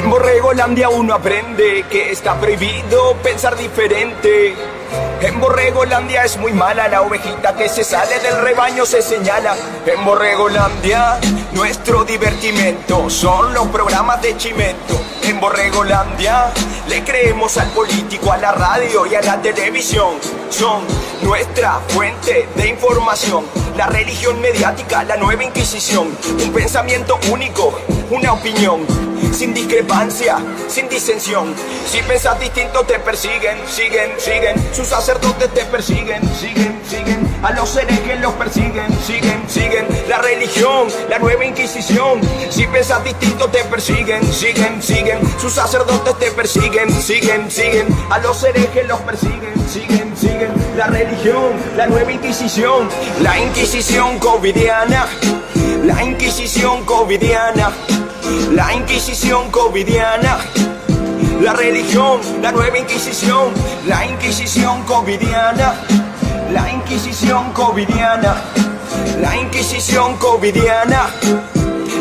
En Borregolandia uno aprende que está prohibido pensar diferente. En Borregolandia es muy mala la ovejita que se sale del rebaño se señala. En Borregolandia nuestro divertimento son los programas de Chimento. En Borregolandia le creemos al político, a la radio y a la televisión. Son nuestra fuente de información. La religión mediática, la nueva inquisición. Un pensamiento único, una opinión sin discrepancia, sin disensión. Si pensas distinto te persiguen, siguen, siguen. Sus sacerdotes te persiguen, siguen, siguen. A los herejes los persiguen, siguen, siguen. La religión, la nueva inquisición. Si pensas distinto te persiguen, siguen, siguen. Sus sacerdotes te persiguen, siguen, siguen. A los herejes los persiguen, siguen, siguen. La religión, la nueva inquisición. La inquisición covidiana. La inquisición covidiana. La Inquisición covidiana. La religión, la nueva Inquisición. La Inquisición covidiana. La Inquisición covidiana. La Inquisición covidiana.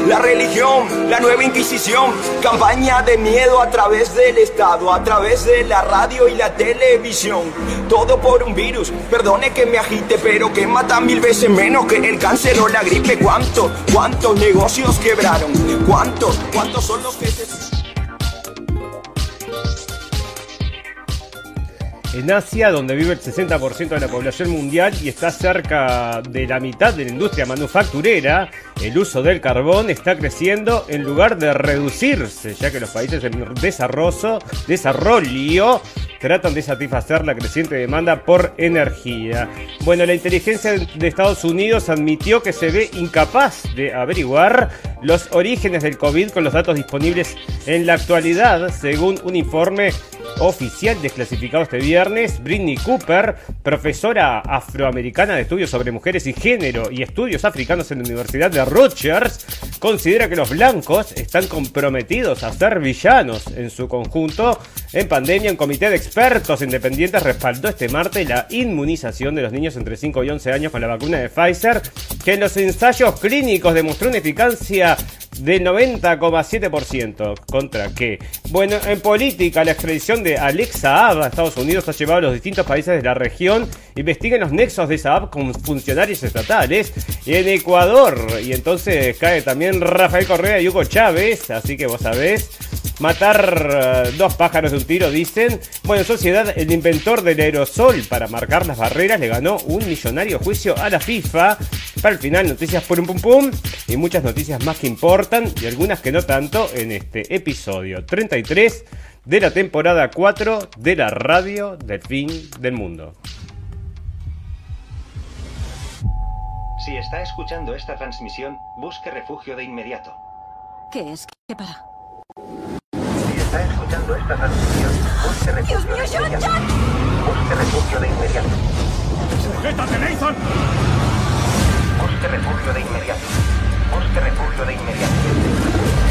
La religión, la nueva Inquisición, campaña de miedo a través del Estado, a través de la radio y la televisión. Todo por un virus, perdone que me agite, pero que mata mil veces menos que el cáncer o la gripe. ¿Cuántos, cuántos negocios quebraron? ¿Cuántos, cuántos son los que se... en Asia, donde vive el 60% de la población mundial y está cerca de la mitad de la industria manufacturera, el uso del carbón está creciendo en lugar de reducirse, ya que los países en desarrollo, desarrollo tratan de satisfacer la creciente demanda por energía. Bueno, la inteligencia de Estados Unidos admitió que se ve incapaz de averiguar los orígenes del COVID con los datos disponibles en la actualidad, según un informe oficial desclasificado este viernes, Britney Cooper, profesora afroamericana de estudios sobre mujeres y género y estudios africanos en la Universidad de Rutgers, considera que los blancos están comprometidos a ser villanos en su conjunto. En pandemia, un comité de expertos independientes respaldó este martes la inmunización de los niños entre 5 y 11 años con la vacuna de Pfizer, que en los ensayos clínicos demostró una eficacia de 90,7%. ¿Contra qué? Bueno, en política, la extradición de Alexa Ab a Estados Unidos ha llevado a los distintos países de la región investiguen los nexos de esa app con funcionarios estatales en Ecuador. Y entonces cae también Rafael Correa y Hugo Chávez, así que vos sabés. Matar eh, dos pájaros de un tiro, dicen. Bueno, en sociedad, el inventor del aerosol para marcar las barreras le ganó un millonario juicio a la FIFA. Para el final, noticias por un pum pum y muchas noticias más que importan y algunas que no tanto en este episodio 33 de la temporada 4 de la radio del fin del mundo. Si está escuchando esta transmisión, busque refugio de inmediato. ¿Qué es? ¿Qué para? Está escuchando esta transmisión, busque refugio ¡Dios mío, de John, inmediato. John! Busque refugio de inmediato. ¡Sujétate, Nathan! Busque refugio de inmediato. Busque refugio de inmediato.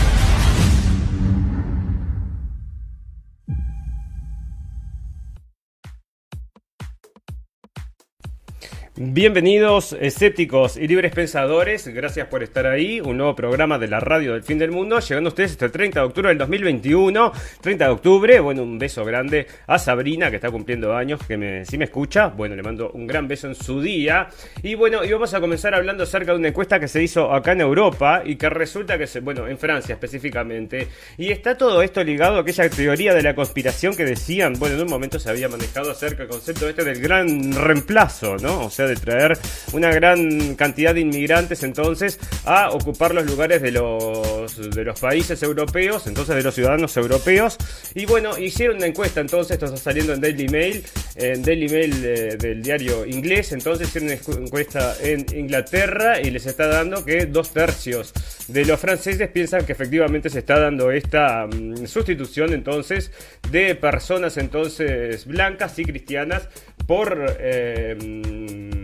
Bienvenidos escépticos y libres pensadores, gracias por estar ahí, un nuevo programa de la radio del fin del mundo, llegando a ustedes este 30 de octubre del 2021, 30 de octubre, bueno, un beso grande a Sabrina que está cumpliendo años, que me, si me escucha, bueno, le mando un gran beso en su día, y bueno, y vamos a comenzar hablando acerca de una encuesta que se hizo acá en Europa y que resulta que, se, bueno, en Francia específicamente, y está todo esto ligado a aquella teoría de la conspiración que decían, bueno, en un momento se había manejado acerca del concepto este del gran reemplazo, ¿no? O sea, de traer una gran cantidad de inmigrantes entonces a ocupar los lugares de los, de los países europeos, entonces de los ciudadanos europeos. Y bueno, hicieron una encuesta entonces, esto está saliendo en Daily Mail, en Daily Mail eh, del diario inglés, entonces hicieron una encuesta en Inglaterra y les está dando que dos tercios de los franceses piensan que efectivamente se está dando esta mm, sustitución entonces de personas entonces blancas y cristianas por eh, mm,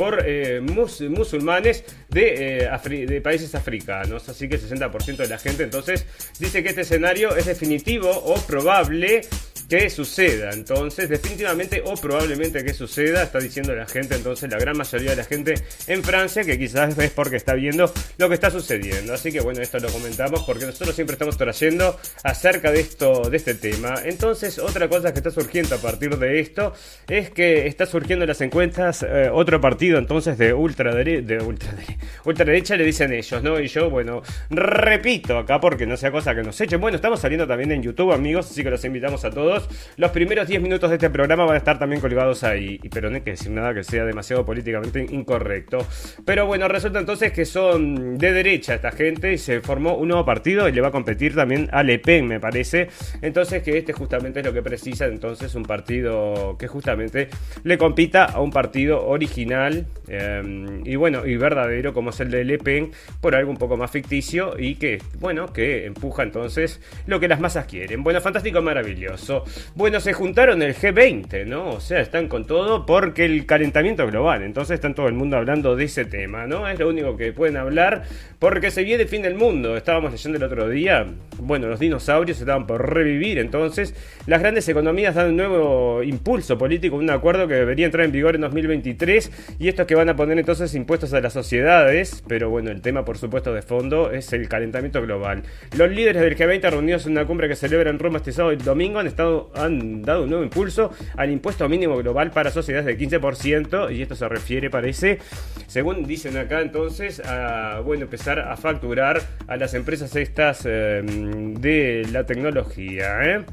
por eh, mus- musulmanes de, eh, de países africanos. Así que el 60% de la gente entonces dice que este escenario es definitivo o probable que suceda. Entonces, definitivamente o probablemente que suceda, está diciendo la gente, entonces la gran mayoría de la gente en Francia, que quizás es porque está viendo lo que está sucediendo. Así que bueno, esto lo comentamos porque nosotros siempre estamos trayendo acerca de esto, de este tema. Entonces, otra cosa que está surgiendo a partir de esto es que está surgiendo en las encuestas eh, otro partido entonces de ultraderecha, de ultraderecha le dicen ellos, ¿no? Y yo, bueno, repito acá porque no sea cosa que nos echen. Bueno, estamos saliendo también en YouTube, amigos, así que los invitamos a todos. Los primeros 10 minutos de este programa van a estar también colgados ahí, pero no hay que decir nada que sea demasiado políticamente incorrecto. Pero bueno, resulta entonces que son de derecha esta gente y se formó un nuevo partido y le va a competir también a Le Pen, me parece. Entonces que este justamente es lo que precisa, entonces un partido que justamente le compita a un partido original eh, y bueno, y verdadero como es el de Le Pen, por algo un poco más ficticio y que, bueno, que empuja entonces lo que las masas quieren. Bueno, fantástico, maravilloso. Bueno, se juntaron el G20, ¿no? O sea, están con todo porque el calentamiento global, entonces están todo el mundo hablando de ese tema, ¿no? Es lo único que pueden hablar porque se viene el fin del mundo. Estábamos leyendo el otro día, bueno, los dinosaurios estaban por revivir, entonces las grandes economías dan un nuevo impulso político, un acuerdo que debería entrar en vigor en 2023 y esto que van a poner entonces impuestos a las sociedades, pero bueno, el tema por supuesto de fondo es el calentamiento global. Los líderes del G20 reunidos en una cumbre que celebra en Roma este sábado y domingo han, estado, han dado un nuevo impulso al impuesto mínimo global para sociedades del 15% y esto se refiere, parece, según dicen acá entonces, a bueno, empezar a facturar a las empresas estas eh, de la tecnología. ¿eh?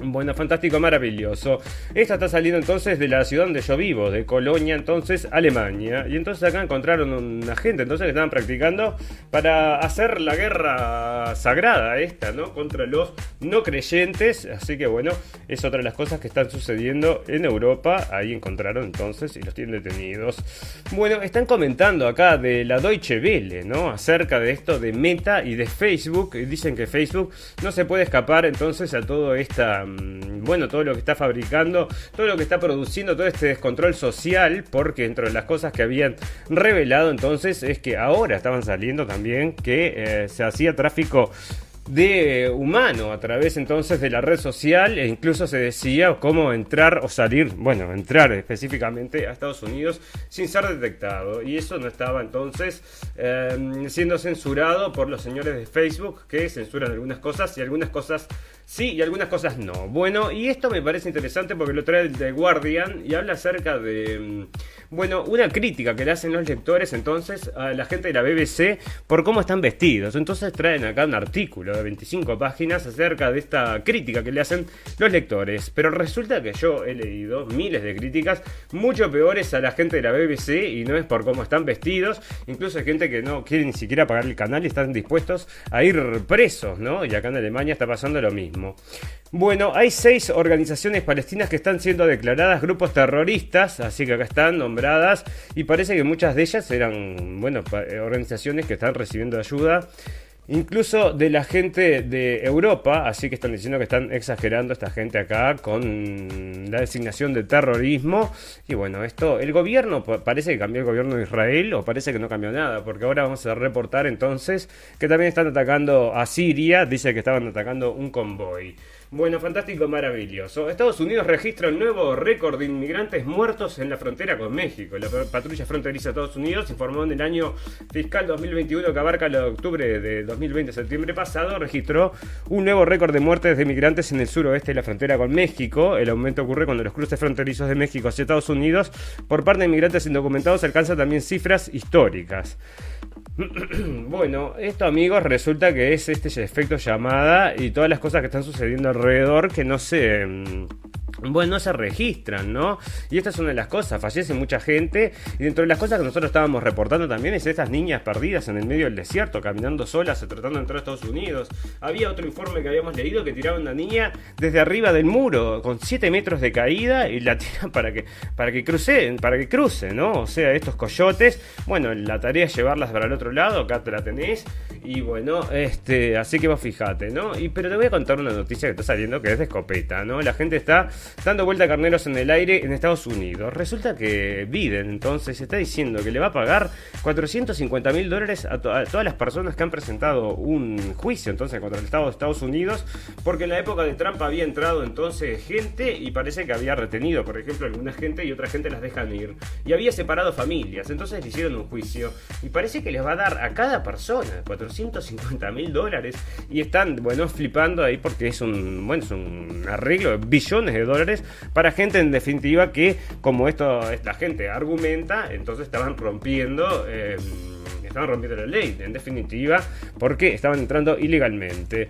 Bueno, fantástico, maravilloso. Esta está saliendo entonces de la ciudad donde yo vivo, de Colonia, entonces Alemania. Y entonces acá encontraron una gente, entonces que estaban practicando para hacer la guerra sagrada esta, ¿no? Contra los no creyentes. Así que bueno, es otra de las cosas que están sucediendo en Europa. Ahí encontraron entonces y los tienen detenidos. Bueno, están comentando acá de la Deutsche Welle, ¿no? Acerca de esto de Meta y de Facebook. Dicen que Facebook no se puede escapar entonces a todo esta bueno, todo lo que está fabricando, todo lo que está produciendo, todo este descontrol social, porque entre las cosas que habían revelado entonces es que ahora estaban saliendo también que eh, se hacía tráfico de humano a través entonces de la red social e incluso se decía cómo entrar o salir, bueno, entrar específicamente a Estados Unidos sin ser detectado. Y eso no estaba entonces em, siendo censurado por los señores de Facebook que censuran algunas cosas y algunas cosas sí y algunas cosas no. Bueno, y esto me parece interesante porque lo trae el The Guardian y habla acerca de, em, bueno, una crítica que le hacen los lectores entonces a la gente de la BBC por cómo están vestidos. Entonces traen acá un artículo 25 páginas acerca de esta crítica que le hacen los lectores. Pero resulta que yo he leído miles de críticas mucho peores a la gente de la BBC y no es por cómo están vestidos. Incluso hay gente que no quiere ni siquiera pagar el canal y están dispuestos a ir presos, ¿no? Y acá en Alemania está pasando lo mismo. Bueno, hay seis organizaciones palestinas que están siendo declaradas grupos terroristas, así que acá están nombradas y parece que muchas de ellas eran, bueno, organizaciones que están recibiendo ayuda incluso de la gente de Europa, así que están diciendo que están exagerando esta gente acá con la designación de terrorismo. Y bueno, esto, el gobierno parece que cambió el gobierno de Israel o parece que no cambió nada, porque ahora vamos a reportar entonces que también están atacando a Siria, dice que estaban atacando un convoy. Bueno, fantástico, maravilloso. Estados Unidos registra un nuevo récord de inmigrantes muertos en la frontera con México. La patrulla fronteriza de Estados Unidos informó en el año fiscal 2021 que abarca el octubre de 2020 septiembre pasado, registró un nuevo récord de muertes de inmigrantes en el suroeste de la frontera con México. El aumento ocurre cuando los cruces fronterizos de México hacia Estados Unidos por parte de inmigrantes indocumentados alcanza también cifras históricas. Bueno, esto amigos resulta que es este efecto llamada y todas las cosas que están sucediendo alrededor que no se mm, bueno, no se registran, ¿no? Y esta es una de las cosas, fallece mucha gente y dentro de las cosas que nosotros estábamos reportando también es estas niñas perdidas en el medio del desierto, caminando solas, tratando de entrar a Estados Unidos. Había otro informe que habíamos leído que tiraba una niña desde arriba del muro, con 7 metros de caída y la tiran para que, para que cruce, para que cruce, ¿no? O sea, estos coyotes, bueno, la tarea es llevarlas para el otro lado, acá te la tenés, y bueno, este, así que vos fijate, ¿no? Y, pero te voy a contar una noticia que está saliendo que es de escopeta, ¿no? La gente está dando vuelta a carneros en el aire en Estados Unidos. Resulta que Biden entonces está diciendo que le va a pagar 450 mil dólares a, to- a todas las personas que han presentado un juicio entonces contra el Estado de Estados Unidos, porque en la época de Trump había entrado entonces gente y parece que había retenido, por ejemplo, alguna gente y otra gente las dejan ir. Y había separado familias, entonces le hicieron un juicio y parece que les va a dar a cada persona 450 mil dólares y están, bueno, flipando ahí porque es un, bueno, es un arreglo de billones de dólares para gente en definitiva que, como esto, esta gente argumenta, entonces estaban rompiendo... eh, estaban rompiendo la ley, en definitiva, porque estaban entrando ilegalmente.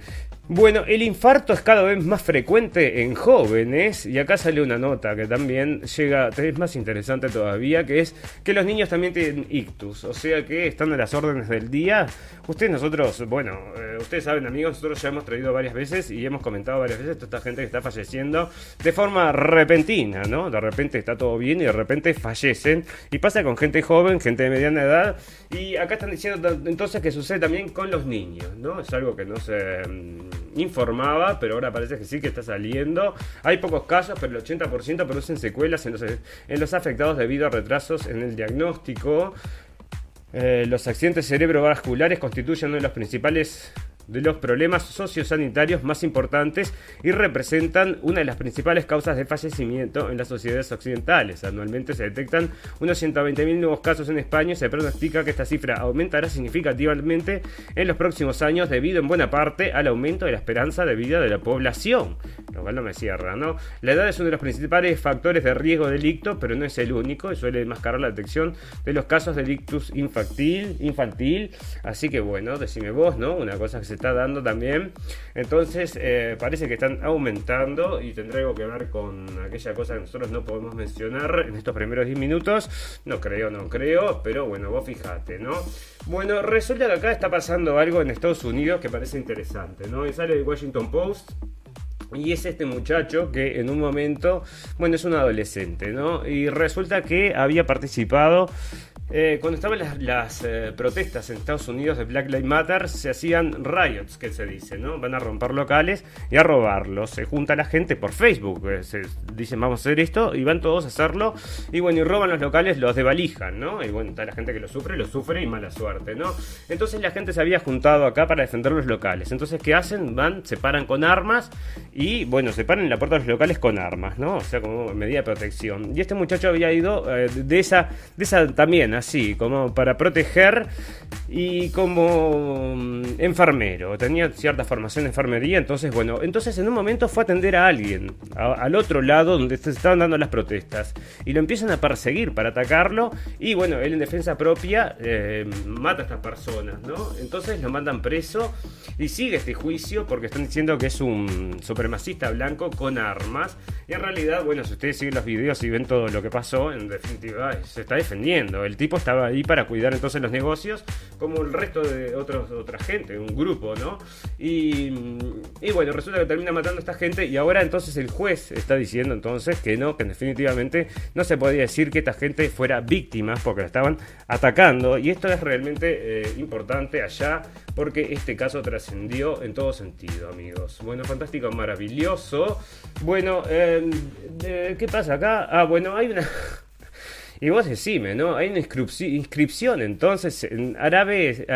Bueno, el infarto es cada vez más frecuente en jóvenes y acá sale una nota que también llega, es más interesante todavía, que es que los niños también tienen ictus, o sea que están a las órdenes del día. Ustedes nosotros, bueno, eh, ustedes saben amigos, nosotros ya hemos traído varias veces y hemos comentado varias veces toda esta gente que está falleciendo de forma repentina, ¿no? De repente está todo bien y de repente fallecen y pasa con gente joven, gente de mediana edad y acá están diciendo entonces que sucede también con los niños, ¿no? Es algo que no se mm, informaba, pero ahora parece que sí que está saliendo. Hay pocos casos, pero el 80% producen secuelas en los, en los afectados debido a retrasos en el diagnóstico. Eh, los accidentes cerebrovasculares constituyen uno de los principales de los problemas sociosanitarios más importantes y representan una de las principales causas de fallecimiento en las sociedades occidentales. Anualmente se detectan unos 120.000 nuevos casos en España y se pronostica que esta cifra aumentará significativamente en los próximos años debido en buena parte al aumento de la esperanza de vida de la población. Lo cual no me cierra, ¿no? La edad es uno de los principales factores de riesgo de icto, pero no es el único y suele enmascarar la detección de los casos de ictus infantil, infantil. Así que bueno, decime vos, ¿no? Una cosa que se está dando también. Entonces, eh, parece que están aumentando y tendrá algo que ver con aquella cosa que nosotros no podemos mencionar en estos primeros 10 minutos. No creo, no creo, pero bueno, vos fijate, ¿no? Bueno, resulta que acá está pasando algo en Estados Unidos que parece interesante, ¿no? Y sale el Washington Post. Y es este muchacho que en un momento, bueno, es un adolescente, ¿no? Y resulta que había participado eh, cuando estaban las, eh, protestas en Estados Unidos de Black Lives Matter, se hacían riots, que se dice, ¿no? Van a romper locales y a robarlos. Se junta la gente por Facebook, eh, dicen vamos a hacer esto y van todos a hacerlo. Y bueno, y roban los locales, los desvalijan, ¿no? Y bueno, está la gente que lo sufre, lo sufre y mala suerte, ¿no? Entonces la gente se había juntado acá para defender los locales. Entonces, ¿qué hacen? Van, se paran con armas y bueno, se paran en la puerta de los locales con armas, ¿no? O sea, como medida de protección. Y este muchacho había ido de esa, de esa también, así, como para proteger y como mm, enfermero. Tenía cierta formación de enfermería, entonces, bueno, entonces en un momento fue a atender a alguien, a- al otro lado donde se estaban dando las protestas. Y lo empiezan a perseguir para atacarlo. Y bueno, él en defensa propia eh, mata a estas personas, ¿no? Entonces lo mandan preso y sigue este juicio porque están diciendo que es un supremacista blanco con armas. Y en realidad, bueno, si ustedes siguen los videos y ven todo lo que pasó, en definitiva se está defendiendo. El tipo estaba ahí para cuidar entonces los negocios, como el resto de otros, otra gente, un grupo, ¿no? Y, y bueno, resulta que termina matando a esta gente y ahora entonces el juez está diciendo entonces que no, que definitivamente no se podía decir que esta gente fuera víctima porque la estaban atacando. Y esto es realmente eh, importante allá porque este caso trascendió en todo sentido, amigos. Bueno, fantástico, maravilloso. Bueno, eh, eh, ¿qué pasa acá? Ah, bueno, hay una... Y vos decime, ¿no? Hay una inscripci- inscripción entonces en árabe,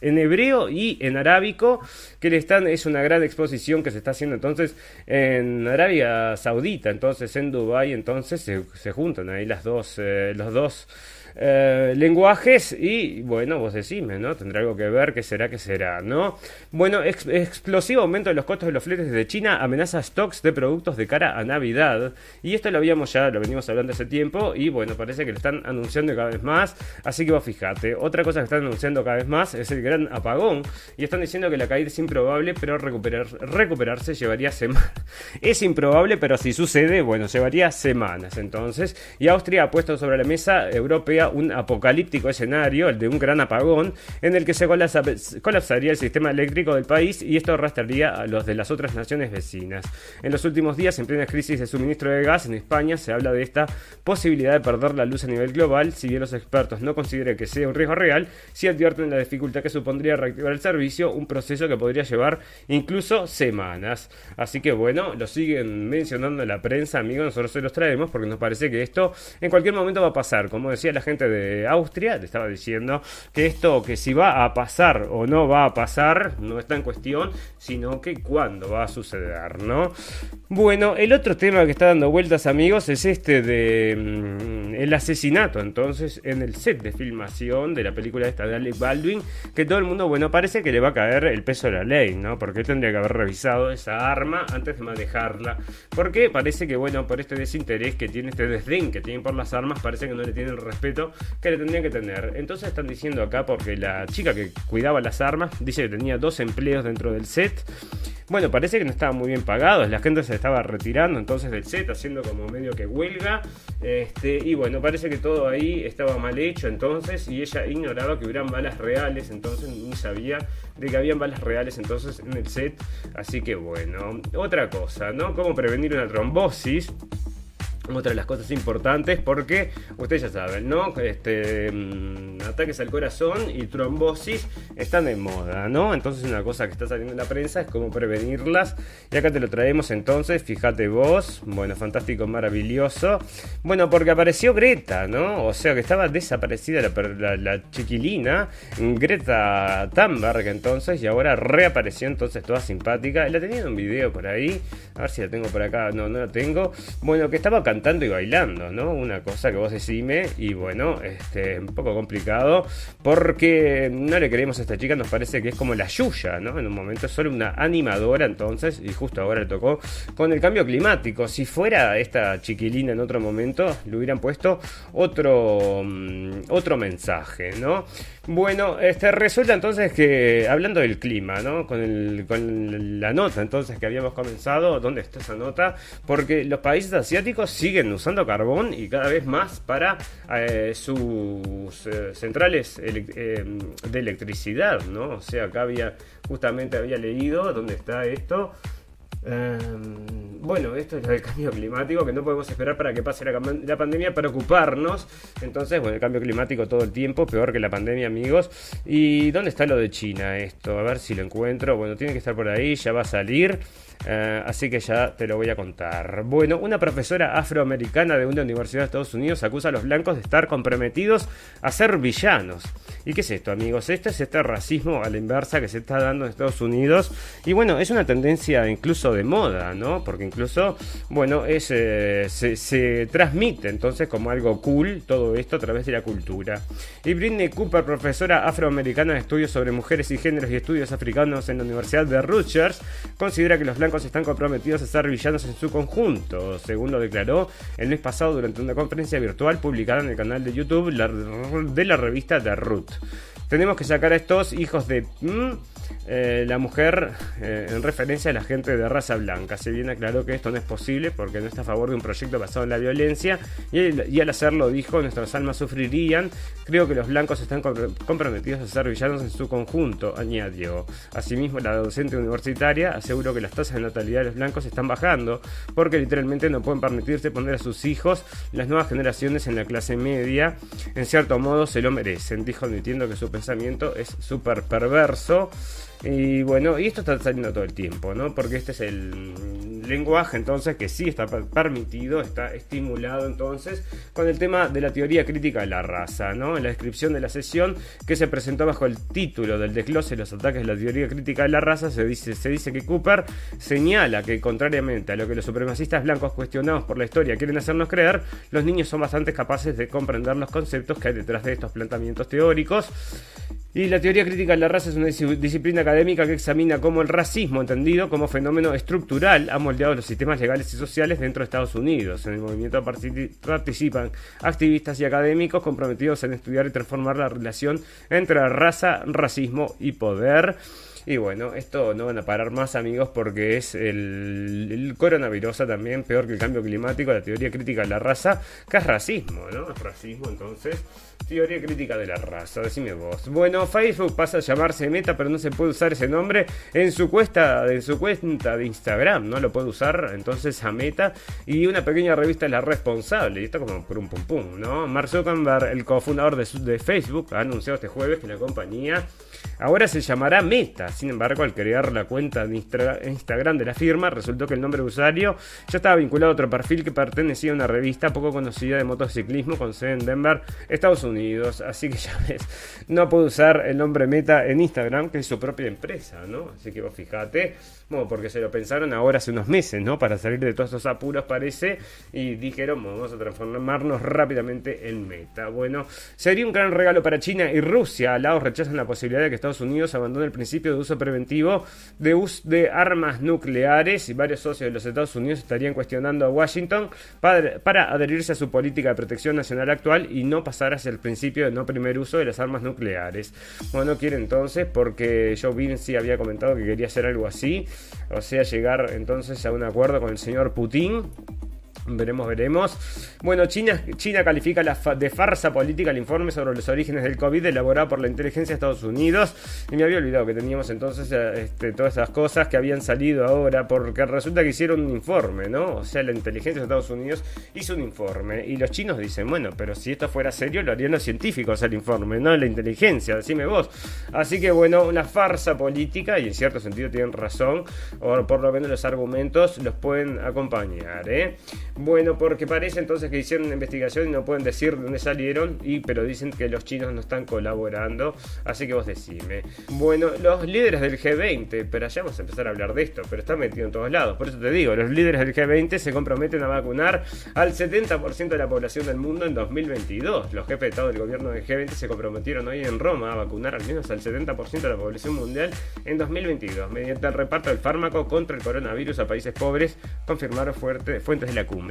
en hebreo y en arábico que le están es una gran exposición que se está haciendo entonces en Arabia Saudita, entonces en Dubai, entonces se, se juntan ahí las dos eh, los dos eh, lenguajes y bueno, vos decime, ¿no? Tendrá algo que ver, ¿qué será, qué será, ¿no? Bueno, ex- explosivo aumento de los costos de los fletes desde China amenaza stocks de productos de cara a Navidad y esto lo habíamos ya, lo venimos hablando hace tiempo y bueno, parece que lo están anunciando cada vez más, así que vos fijate, otra cosa que están anunciando cada vez más es el gran apagón y están diciendo que la caída es improbable, pero recuperar, recuperarse llevaría semanas. Es improbable, pero si sucede, bueno, llevaría semanas entonces. Y Austria ha puesto sobre la mesa europea un apocalíptico escenario, el de un gran apagón, en el que se colapsaría el sistema eléctrico del país y esto arrastraría a los de las otras naciones vecinas. En los últimos días, en plena crisis de suministro de gas en España, se habla de esta posibilidad de perder la luz a nivel global, si bien los expertos no consideran que sea un riesgo real, sí advierten la dificultad que supondría reactivar el servicio, un proceso que podría llevar incluso semanas. Así que bueno, lo siguen mencionando en la prensa, amigos, nosotros se los traemos porque nos parece que esto en cualquier momento va a pasar. Como decía la gente de Austria, te estaba diciendo que esto, que si va a pasar o no va a pasar, no está en cuestión, sino que cuándo va a suceder, ¿no? Bueno, el otro tema que está dando vueltas, amigos, es este de mm, el asesinato, entonces, en el set de filmación de la película de Alec Baldwin, que todo el mundo, bueno, parece que le va a caer el peso de la ley, ¿no? Porque tendría que haber revisado esa arma antes de manejarla. Porque parece que, bueno, por este desinterés que tiene, este desdén que tienen por las armas, parece que no le tienen el que le tendrían que tener. Entonces están diciendo acá, porque la chica que cuidaba las armas dice que tenía dos empleos dentro del set. Bueno, parece que no estaban muy bien pagados, la gente se estaba retirando entonces del set, haciendo como medio que huelga. Este, y bueno, parece que todo ahí estaba mal hecho entonces, y ella ignoraba que hubieran balas reales, entonces ni sabía de que habían balas reales entonces en el set. Así que bueno, otra cosa, ¿no? ¿Cómo prevenir una trombosis? Otra de las cosas importantes porque ustedes ya saben, ¿no? Este, mm, ataques al corazón y trombosis están de moda, ¿no? Entonces una cosa que está saliendo en la prensa es cómo prevenirlas. Y acá te lo traemos entonces, fíjate vos, bueno, fantástico, maravilloso. Bueno, porque apareció Greta, ¿no? O sea que estaba desaparecida la, chiquilina, Greta Thunberg entonces, y ahora reapareció entonces toda simpática. La tenía en un video por ahí, a ver si la tengo por acá, no, no la tengo. Bueno, que estaba acá cantando y bailando, ¿no? Una cosa que vos decime y bueno, este, un poco complicado porque no le queremos a esta chica, nos parece que es como la Yuya, ¿no? En un momento es solo una animadora entonces y justo ahora le tocó con el cambio climático. Si fuera esta chiquilina en otro momento, le hubieran puesto otro, mm, otro mensaje, ¿no? Bueno, este, resulta entonces que, hablando del clima, ¿no? Con, el, con la nota entonces que habíamos comenzado, ¿dónde está esa nota? Porque los países asiáticos siguen usando carbón y cada vez más para eh, sus eh, centrales eh, de electricidad, ¿no? O sea, acá había, justamente había leído, ¿dónde está esto? Em, bueno, esto es lo del cambio climático, que no podemos esperar para que pase la, pandemia para ocuparnos. Entonces, bueno, el cambio climático todo el tiempo, peor que la pandemia, amigos. ¿Y dónde está lo de China esto? A ver si lo encuentro. Bueno, tiene que estar por ahí, ya va a salir. Eh, así que ya te lo voy a contar. Bueno, una profesora afroamericana de una universidad de Estados Unidos acusa a los blancos de estar comprometidos a ser villanos. ¿Y qué es esto, amigos? Este es este racismo a la inversa que se está dando en Estados Unidos. Y bueno, es una tendencia incluso de moda, ¿no? Porque incluso, bueno, eh, se, se, transmite entonces como algo cool todo esto a través de la cultura. Y Britney Cooper, profesora afroamericana de estudios sobre mujeres y géneros y estudios africanos en la Universidad de Rutgers, considera que los blancos están comprometidos a ser villanos en su conjunto, según lo declaró el mes pasado durante una conferencia virtual publicada en el canal de YouTube de la revista The Root. Tenemos que sacar a estos hijos de eh, la mujer eh, en referencia a la gente de raza blanca. Se bien aclaró que esto no es posible porque no está a favor de un proyecto basado en la violencia y, al hacerlo dijo, nuestras almas sufrirían. Creo que los blancos están comprometidos a ser villanos en su conjunto, añadió. Asimismo, la docente universitaria aseguró que las tasas de natalidad de los blancos están bajando porque literalmente no pueden permitirse poner a sus hijos, las nuevas generaciones en la clase media. En cierto modo se lo merecen, dijo admitiendo que su pensamiento es súper perverso. Y bueno, y esto está saliendo todo el tiempo, ¿no? Porque este es el lenguaje entonces que sí está permitido, está estimulado entonces con el tema de la teoría crítica de la raza, ¿no? En la descripción de la sesión que se presentó bajo el título del desglose de los ataques de la teoría crítica de la raza, se dice, se dice que Cooper señala que contrariamente a lo que los supremacistas blancos cuestionados por la historia quieren hacernos creer, los niños son bastante capaces de comprender los conceptos que hay detrás de estos planteamientos teóricos. Y la teoría crítica de la raza es una disciplina académica que examina cómo el racismo, entendido como fenómeno estructural, ha moldeado los sistemas legales y sociales dentro de Estados Unidos. En el movimiento participan activistas y académicos comprometidos en estudiar y transformar la relación entre raza, racismo y poder. Y bueno, esto no van a parar más amigos porque es el, coronavirus también, peor que el cambio climático, la teoría crítica de la raza, que es racismo, ¿no? Es racismo, entonces, Teoría crítica de la raza, decime vos. Bueno, Facebook pasa a llamarse Meta, pero no se puede usar ese nombre en su cuesta, en su cuenta de Instagram, no lo puede usar entonces a Meta y una pequeña revista es la responsable, y esto como por pum pum, ¿no? Mark Zuckerberg, el cofundador de, de Facebook, ha anunciado este jueves que la compañía Ahora se llamará Meta, sin embargo, al crear la cuenta de Instagram de la firma, resultó que el nombre de usuario ya estaba vinculado a otro perfil que pertenecía a una revista poco conocida de motociclismo con sede en Denver, Estados Unidos. Así que ya ves, no puede usar el nombre Meta en Instagram, que es su propia empresa, ¿no? Así que vos fíjate, bueno, porque se lo pensaron ahora hace unos meses, ¿no? Para salir de todos estos apuros, parece, y dijeron, vamos a transformarnos rápidamente en Meta. Bueno, sería un gran regalo para China y Rusia. Laos rechazan la posibilidad de que Estados Unidos abandone el principio de uso preventivo de armas nucleares y varios socios de los Estados Unidos estarían cuestionando a Washington para, para adherirse a su política de protección nacional actual y no pasar hacia el principio de no primer uso de las armas nucleares. Bueno, quiere entonces, porque Joe Biden sí había comentado que quería hacer algo así, o sea, llegar entonces a un acuerdo con el señor Putin Veremos, veremos. Bueno, China, China califica de farsa política el informe sobre los orígenes del COVID elaborado por la inteligencia de Estados Unidos. Y me había olvidado que teníamos entonces eh, este, todas esas cosas que habían salido ahora, porque resulta que hicieron un informe, ¿no? O sea, la inteligencia de Estados Unidos hizo un informe. Y los chinos dicen, bueno, pero si esto fuera serio, lo harían los científicos el informe, no la inteligencia, decime vos. Así que bueno, una farsa política, y en cierto sentido tienen razón, o por lo menos los argumentos los pueden acompañar, ¿eh? Bueno, porque parece entonces que hicieron una investigación y no pueden decir de dónde salieron, y, pero dicen que los chinos no están colaborando, así que vos decime. Bueno, los líderes del G20, pero allá vamos a empezar a hablar de esto, pero está metido en todos lados, por eso te digo, los líderes del G20 se comprometen a vacunar al 70% de la población del mundo en 2022. Los jefes de Estado del gobierno del G20 se comprometieron hoy en Roma a vacunar al menos al 70% de la población mundial en 2022, mediante el reparto del fármaco contra el coronavirus a países pobres, confirmaron fuentes de la cumbre.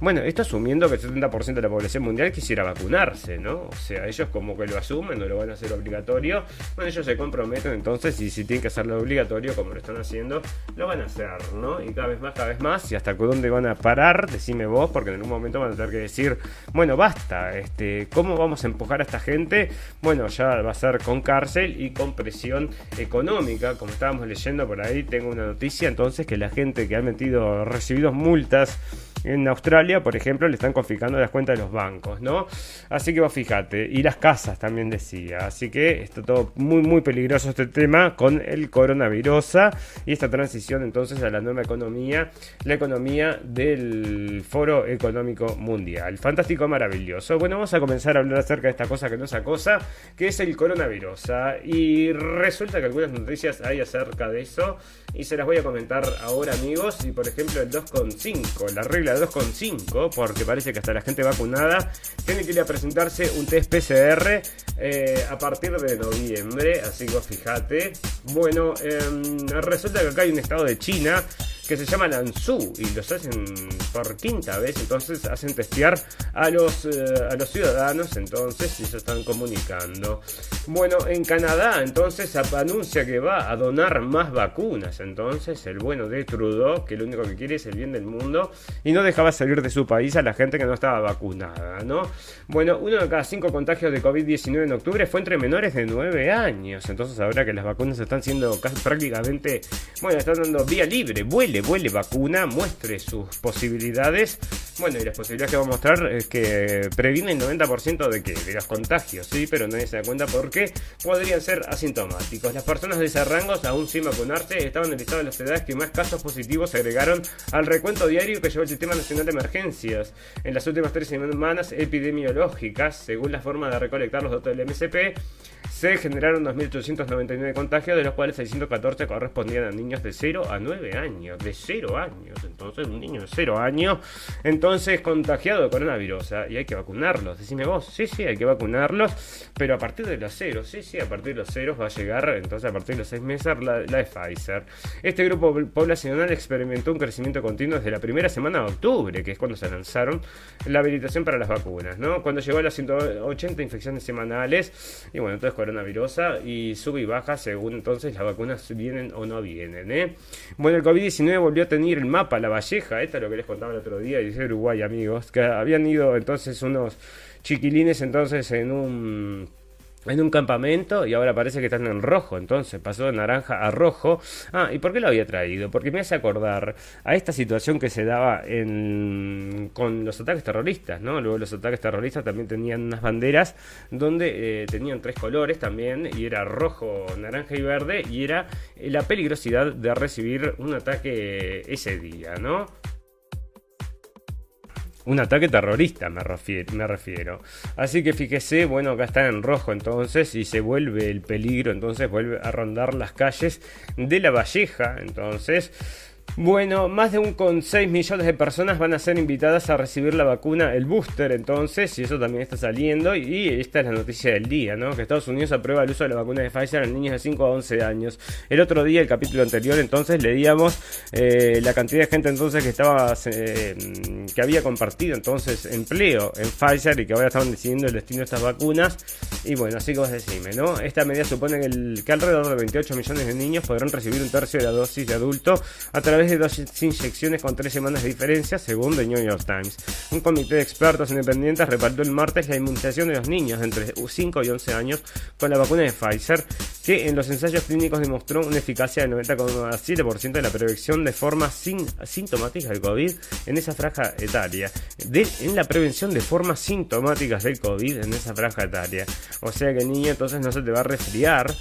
Bueno, esto asumiendo que el 70% de la población mundial quisiera vacunarse, ¿no? O sea, ellos como que lo asumen, no lo van a hacer obligatorio. Bueno, ellos se comprometen entonces y si tienen que hacerlo obligatorio, como lo están haciendo, lo van a hacer, ¿no? Y cada vez más, cada vez más. Y hasta dónde van a parar, decime vos, porque en algún momento van a tener que decir, bueno, basta, este, ¿cómo vamos a empujar a esta gente? Bueno, ya va a ser con cárcel y con presión económica, como estábamos leyendo por ahí, tengo una noticia entonces que la gente que ha metido, recibido multas en Australia, por ejemplo, le están confiscando las cuentas de los bancos, ¿no? Así que vos fíjate, y las casas también decía. Así que está todo muy, muy peligroso este tema con el coronavirus y esta transición entonces a la nueva economía, la economía del Foro Económico Mundial. Fantástico, maravilloso. Bueno, vamos a comenzar a hablar acerca de esta cosa que no es cosa, que es el coronavirus. Y resulta que algunas noticias hay acerca de eso y se las voy a comentar ahora, amigos. Y por ejemplo, el 2.5, la regla 2,5, porque parece que hasta la gente vacunada tiene que ir a presentarse un test PCR eh, a partir de noviembre, así que fíjate. Bueno, em, resulta que acá hay un estado de China que se llama Lanzhou y los hacen por quinta vez, entonces hacen testear a los, eh, a los ciudadanos, entonces, y se están comunicando. Bueno, en Canadá, entonces, anuncia que va a donar más vacunas, entonces, el bueno de Trudeau, que lo único que quiere es el bien del mundo, y no dejaba salir de su país a la gente que no estaba vacunada, ¿no? Bueno, uno de cada cinco contagios de COVID-19 en octubre fue entre menores de 9 años, entonces ahora que las vacunas están siendo casi prácticamente, bueno, están dando vía libre, vuele vuele, vacuna, muestre sus posibilidades. Bueno, y las posibilidades que va a mostrar es que previene el 90% de que de los contagios, sí, pero nadie se da cuenta porque podrían ser asintomáticos. Las personas de ese rango, aún sin vacunarse, estaban en el listado de las edades que más casos positivos se agregaron al recuento diario que llevó el Sistema Nacional de Emergencias. En las últimas tres semanas epidemiológicas, según la forma de recolectar los datos del MSP, se generaron 2.899 contagios, de los cuales 614 correspondían a niños de 0 a 9 años. De 0 años, entonces un niño de 0 años, entonces contagiado de coronavirus. Y hay que vacunarlos. Decime vos, sí, sí, hay que vacunarlos, pero a partir de los ceros, sí, sí, a partir de los ceros va a llegar, entonces a partir de los 6 meses, la, la de Pfizer. Este grupo poblacional experimentó un crecimiento continuo desde la primera semana de octubre, que es cuando se lanzaron la habilitación para las vacunas, ¿no? Cuando llegó a las 180 infecciones semanales, y bueno, entonces coronavirus y sube y baja según entonces las vacunas vienen o no vienen. ¿eh? Bueno, el COVID-19 volvió a tener el mapa, la Valleja, esto es lo que les contaba el otro día, dice Uruguay, amigos, que habían ido entonces unos chiquilines entonces en un en un campamento y ahora parece que están en rojo, entonces pasó de naranja a rojo. Ah, ¿y por qué lo había traído? Porque me hace acordar a esta situación que se daba en, con los ataques terroristas, ¿no? Luego los ataques terroristas también tenían unas banderas donde eh, tenían tres colores también y era rojo, naranja y verde y era la peligrosidad de recibir un ataque ese día, ¿no? Un ataque terrorista, me refiero, me refiero. Así que fíjese, bueno, acá está en rojo entonces y se vuelve el peligro, entonces vuelve a rondar las calles de la Valleja, entonces bueno, más de un con 6 millones de personas van a ser invitadas a recibir la vacuna, el booster, entonces, y eso también está saliendo. Y esta es la noticia del día, ¿no? Que Estados Unidos aprueba el uso de la vacuna de Pfizer en niños de 5 a 11 años. El otro día, el capítulo anterior, entonces, leíamos eh, la cantidad de gente entonces que estaba, eh, que había compartido entonces empleo en Pfizer y que ahora estaban decidiendo el destino de estas vacunas. Y bueno, así que vos decime, ¿no? Esta medida supone que, que alrededor de 28 millones de niños podrán recibir un tercio de la dosis de adulto a través de dos inyecciones con tres semanas de diferencia, según The New York Times. Un comité de expertos independientes repartió el martes la inmunización de los niños entre 5 y 11 años con la vacuna de Pfizer, que en los ensayos clínicos demostró una eficacia del 90,7% de la prevención de forma sin, sintomática del COVID en esa franja etaria. De, en la prevención de formas sintomáticas del COVID en esa franja etaria. O sea que niño entonces no se te va a resfriar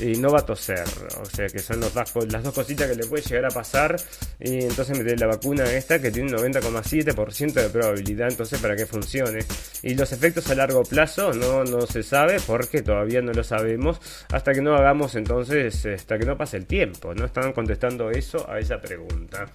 y no va a toser. O sea que son las dos cositas que le puede llegar a pasar. Y entonces meter la vacuna esta que tiene un 90,7% de probabilidad entonces para que funcione. Y los efectos a largo plazo no, no se sabe porque todavía no lo sabemos hasta que no hagamos entonces, hasta que no pase el tiempo. No están contestando eso a esa pregunta.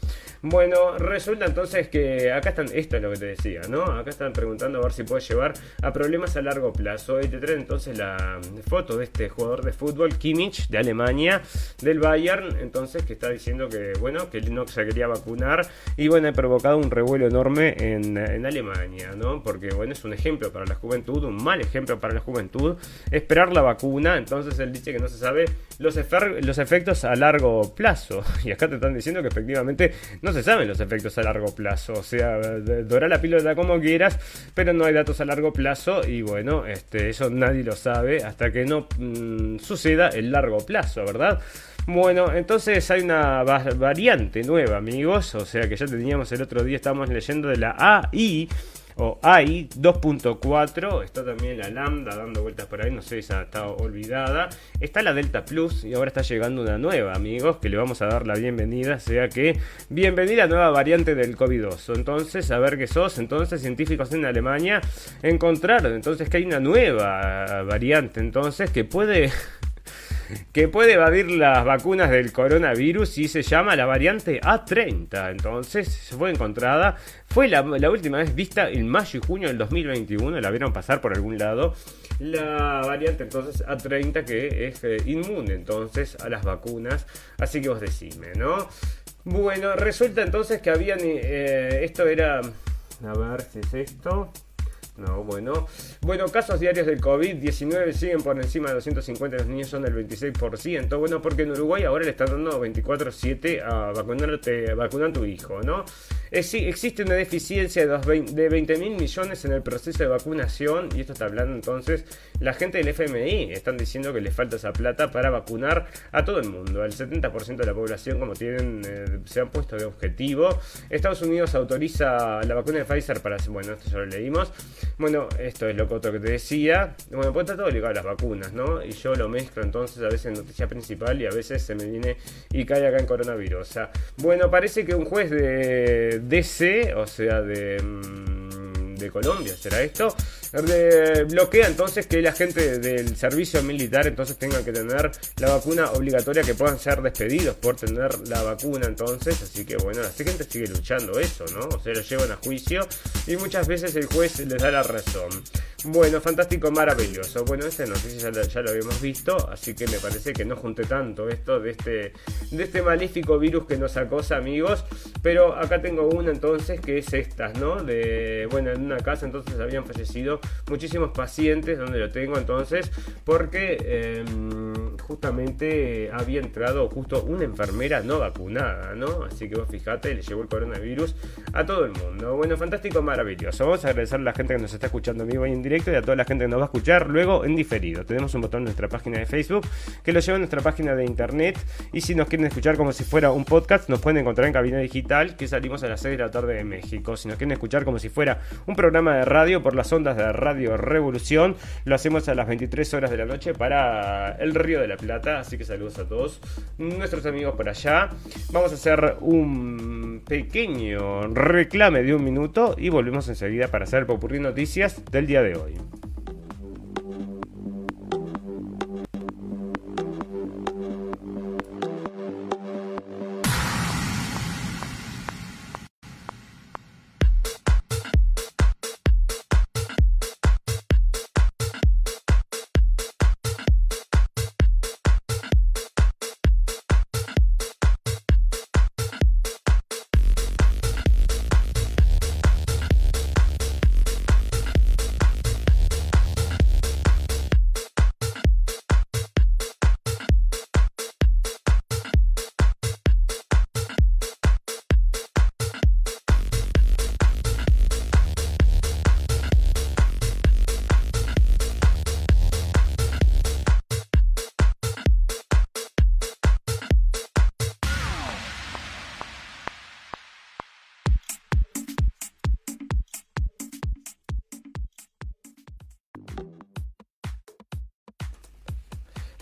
Bueno, resulta entonces que acá están, esto es lo que te decía, ¿no? Acá están preguntando a ver si puede llevar a problemas a largo plazo. Y te trae entonces la foto de este jugador de fútbol Kimmich de Alemania, del Bayern, entonces que está diciendo que bueno, que no se quería vacunar. Y bueno, ha provocado un revuelo enorme en, Alemania, ¿no? Porque bueno, es un ejemplo para la juventud, un mal ejemplo para la juventud, esperar la vacuna, entonces él dice que no se sabe los, los efectos a largo plazo. Y acá te están diciendo que efectivamente no se saben los efectos a largo plazo, o sea, dora la píldora como quieras, pero no hay datos a largo plazo. Y bueno, este, eso nadie lo sabe hasta que no mm, suceda el largo plazo, ¿verdad? Bueno, entonces hay una variante nueva, amigos. O sea que ya teníamos el otro día, estábamos leyendo de la AI o AI 2.4. Está también la Lambda dando vueltas por ahí, no sé si está olvidada. Está la Delta Plus y ahora está llegando una nueva, amigos, que le vamos a dar la bienvenida. O sea que, bienvenida a nueva variante del COVID-2. Entonces, a ver qué sos. Entonces, científicos en Alemania encontraron entonces que hay una nueva variante, entonces que puede que puede evadir las vacunas del coronavirus y se llama la variante A30. Entonces, fue encontrada, fue la, última vez vista en mayo y junio del 2021, la vieron pasar por algún lado. La variante entonces A30 que es eh, inmune entonces a las vacunas, así que vos decime, ¿no? Bueno, resulta entonces que habían, eh, esto era, a ver si es esto. No, bueno. Bueno, casos diarios del COVID-19 siguen por encima de 250, los niños son del 26%. Bueno, porque en Uruguay ahora le están dando 24-7 a vacunarte, vacunar a tu hijo, ¿no? Es, existe una deficiencia de, de 20 mil millones en el proceso de vacunación, y esto está hablando entonces la gente del FMI. Están diciendo que les falta esa plata para vacunar a todo el mundo, al 70% de la población, como tienen, eh, se han puesto de objetivo. Estados Unidos autoriza la vacuna de Pfizer para. Bueno, esto ya lo leímos bueno, esto es lo que otro que te decía. Bueno, pues está todo ligado a las vacunas, ¿no? Y yo lo mezclo entonces a veces en noticia principal y a veces se me viene y cae acá en coronavirus. Bueno, parece que un juez de DC, o sea, de, mm, de Colombia, ¿será esto? Bloquea entonces que la gente del servicio militar entonces tenga que tener la vacuna obligatoria, que puedan ser despedidos por tener la vacuna entonces, así que bueno, la gente sigue luchando eso, ¿no? O sea, lo llevan a juicio y muchas veces el juez les da la razón. Bueno, fantástico, maravilloso. Bueno, esta noticia ya, lo habíamos visto, así que me parece que no junte tanto esto de este, de este malífico virus que nos acosa, amigos. Pero acá tengo una entonces que es esta, ¿no? De, bueno, en una casa entonces habían fallecido muchísimos pacientes donde lo tengo entonces, porque em, justamente había entrado justo una enfermera no vacunada, ¿no? Así que vos fijate, le llevó el coronavirus a todo el mundo. Bueno, fantástico, maravilloso. Vamos a agradecer a la gente que nos está escuchando en vivo y en directo y a toda la gente que nos va a escuchar luego en diferido. Tenemos un botón en nuestra página de Facebook que lo lleva a nuestra página de internet y si nos quieren escuchar como si fuera un podcast, nos pueden encontrar en Cabina Digital que salimos a las 6 de la tarde de México. Si nos quieren escuchar como si fuera un programa de radio por las ondas de Radio Revolución, lo hacemos a las 23 horas de la noche para el Río de la Plata. Así que saludos a todos nuestros amigos por allá. Vamos a hacer un pequeño reclame de un minuto y volvemos enseguida para hacer el Popurrí Noticias del día de hoy.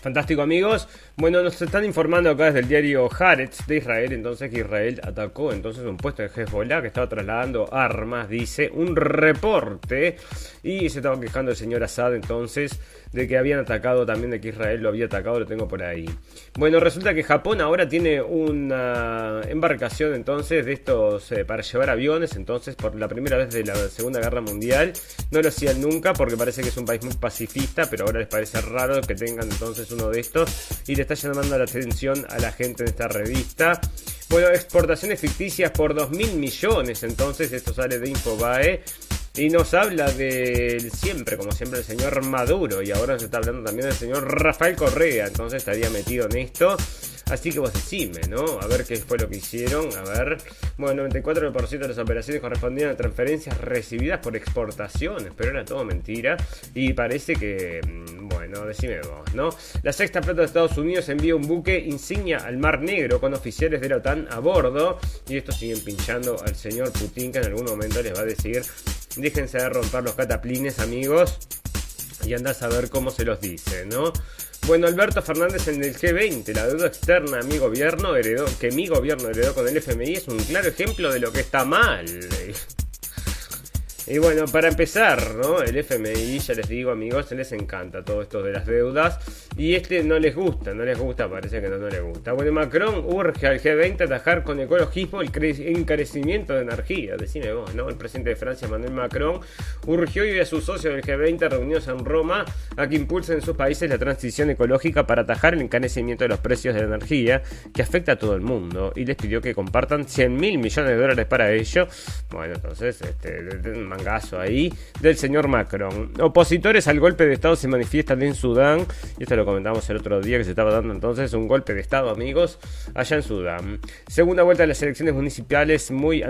Fantástico amigos. Bueno, nos están informando acá desde el diario Haaretz de Israel, entonces que Israel atacó entonces un puesto de Hezbollah que estaba trasladando armas, dice, un reporte. Y se estaba quejando el señor Assad entonces de que habían atacado también, de que Israel lo había atacado, lo tengo por ahí. Bueno, resulta que Japón ahora tiene una embarcación entonces de estos eh, para llevar aviones, entonces por la primera vez de la Segunda Guerra Mundial. No lo hacían nunca porque parece que es un país muy pacifista, pero ahora les parece raro que tengan entonces uno de estos y le está llamando la atención a la gente en esta revista. Bueno, exportaciones ficticias por 2 mil millones, entonces esto sale de Infobae. Y nos habla del siempre, como siempre, el señor Maduro. Y ahora se está hablando también del señor Rafael Correa. Entonces estaría metido en esto. Así que vos decime, ¿no? A ver qué fue lo que hicieron. A ver. Bueno, 94% de las operaciones correspondían a transferencias recibidas por exportaciones. Pero era todo mentira. Y parece que. mm, Bueno, decime vos, ¿no? La sexta flota de Estados Unidos envía un buque insignia al Mar Negro con oficiales de la OTAN a bordo. Y estos siguen pinchando al señor Putin que en algún momento les va a decir. Déjense de romper los cataplines, amigos. Y andás a ver cómo se los dice, ¿no? Bueno, Alberto Fernández en el G20, la deuda externa mi gobierno heredó, que mi gobierno heredó con el FMI es un claro ejemplo de lo que está mal. Y bueno, para empezar, ¿no? El FMI, ya les digo amigos, les encanta todo esto de las deudas. Y este no les gusta, no les gusta, parece que no, les gusta. Bueno, Macron urge al G20 a atajar con ecologismo el encarecimiento de energía. Decime vos, ¿no? El presidente de Francia, Emmanuel Macron, urgió hoy a sus socios del G20 reunidos en Roma a que impulsen en sus países la transición ecológica para atajar el encarecimiento de los precios de la energía que afecta a todo el mundo. Y les pidió que compartan 100 mil millones de dólares para ello. Bueno, entonces, este, mangazo ahí del señor Macron. Opositores al golpe de Estado se manifiestan en Sudán. Y esto lo comentamos el otro día que se estaba dando entonces un golpe de Estado, amigos, allá en Sudán. Segunda vuelta de las elecciones municipales muy